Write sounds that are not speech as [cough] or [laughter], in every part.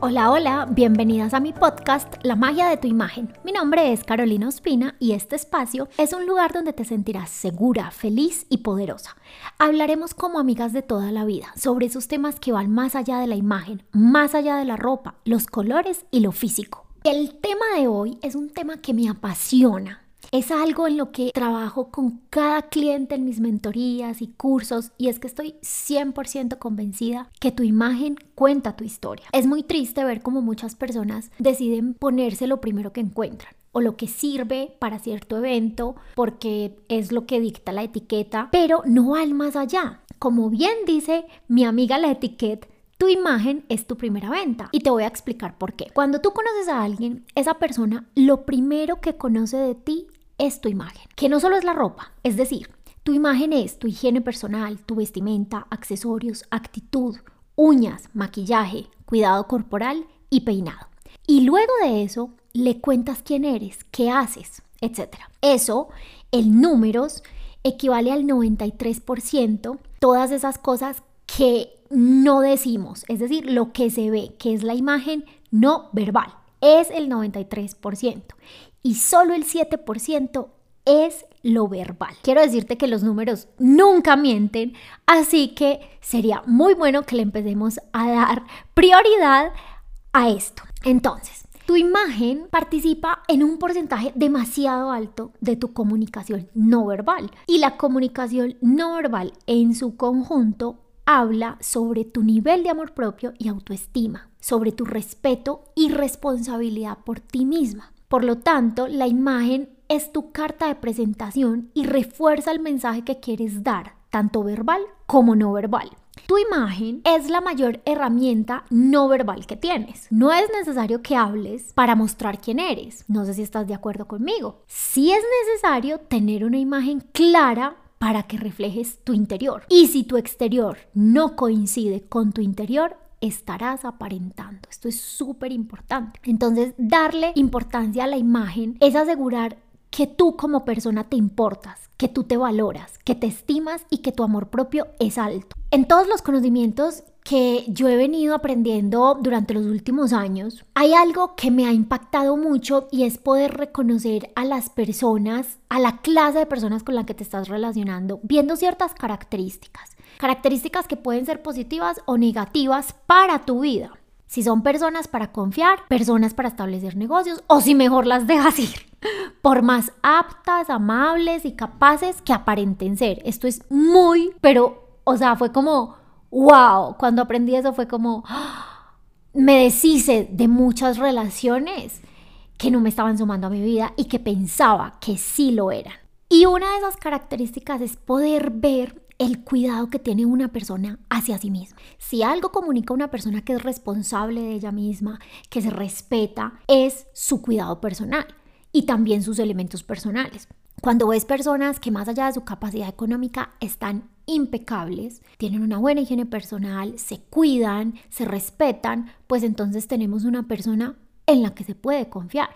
Hola, hola, bienvenidas a mi podcast La magia de tu imagen. Mi nombre es Carolina Ospina y este espacio es un lugar donde te sentirás segura, feliz y poderosa. Hablaremos como amigas de toda la vida sobre esos temas que van más allá de la imagen, más allá de la ropa, los colores y lo físico. El tema de hoy es un tema que me apasiona es algo en lo que trabajo con cada cliente en mis mentorías y cursos y es que estoy 100% convencida que tu imagen cuenta tu historia. Es muy triste ver cómo muchas personas deciden ponerse lo primero que encuentran o lo que sirve para cierto evento porque es lo que dicta la etiqueta, pero no van más allá. Como bien dice mi amiga la etiqueta, tu imagen es tu primera venta y te voy a explicar por qué. Cuando tú conoces a alguien, esa persona lo primero que conoce de ti es tu imagen, que no solo es la ropa, es decir, tu imagen es tu higiene personal, tu vestimenta, accesorios, actitud, uñas, maquillaje, cuidado corporal y peinado. Y luego de eso le cuentas quién eres, qué haces, etc. Eso, en números, equivale al 93%, todas esas cosas que no decimos, es decir, lo que se ve, que es la imagen no verbal, es el 93% y solo el 7% es lo verbal. Quiero decirte que los números nunca mienten, así que sería muy bueno que le empecemos a dar prioridad a esto. Entonces, tu imagen participa en un porcentaje demasiado alto de tu comunicación no verbal y la comunicación no verbal en su conjunto habla sobre tu nivel de amor propio y autoestima, sobre tu respeto y responsabilidad por ti misma. Por lo tanto, la imagen es tu carta de presentación y refuerza el mensaje que quieres dar, tanto verbal como no verbal. Tu imagen es la mayor herramienta no verbal que tienes. No es necesario que hables para mostrar quién eres. No sé si estás de acuerdo conmigo. Sí es necesario tener una imagen clara para que reflejes tu interior. Y si tu exterior no coincide con tu interior, estarás aparentando. Esto es súper importante. Entonces, darle importancia a la imagen es asegurar que tú como persona te importas, que tú te valoras, que te estimas y que tu amor propio es alto. En todos los conocimientos que yo he venido aprendiendo durante los últimos años, hay algo que me ha impactado mucho y es poder reconocer a las personas, a la clase de personas con la que te estás relacionando, viendo ciertas características. Características que pueden ser positivas o negativas para tu vida. Si son personas para confiar, personas para establecer negocios o si mejor las dejas [laughs] ir. Por más aptas, amables y capaces que aparenten ser. Esto es muy, pero, o sea, fue como, wow, cuando aprendí eso fue como, me deshice de muchas relaciones que no me estaban sumando a mi vida y que pensaba que sí lo eran. Y una de esas características es poder ver el cuidado que tiene una persona hacia sí misma. Si algo comunica a una persona que es responsable de ella misma, que se respeta, es su cuidado personal y también sus elementos personales. Cuando ves personas que más allá de su capacidad económica están impecables, tienen una buena higiene personal, se cuidan, se respetan, pues entonces tenemos una persona en la que se puede confiar.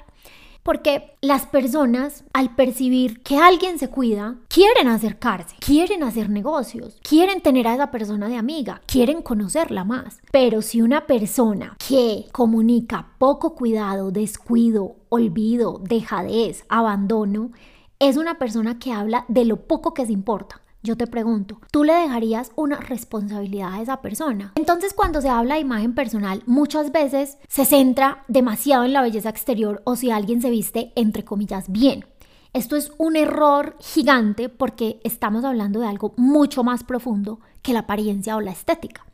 Porque las personas, al percibir que alguien se cuida, quieren acercarse, quieren hacer negocios, quieren tener a esa persona de amiga, quieren conocerla más. Pero si una persona que comunica poco cuidado, descuido, olvido, dejadez, abandono, es una persona que habla de lo poco que se importa, yo te pregunto, ¿tú le dejarías una responsabilidad a esa persona? Entonces cuando se habla de imagen personal, muchas veces se centra demasiado en la belleza exterior o si alguien se viste, entre comillas, bien. Esto es un error gigante porque estamos hablando de algo mucho más profundo que la apariencia o la estética.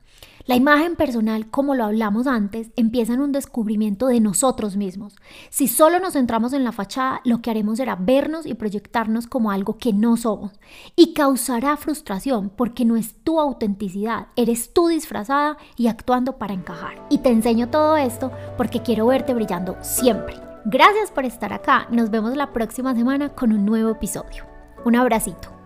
La imagen personal, como lo hablamos antes, empieza en un descubrimiento de nosotros mismos. Si solo nos centramos en la fachada, lo que haremos será vernos y proyectarnos como algo que no somos. Y causará frustración porque no es tu autenticidad, eres tú disfrazada y actuando para encajar. Y te enseño todo esto porque quiero verte brillando siempre. Gracias por estar acá. Nos vemos la próxima semana con un nuevo episodio. Un abracito.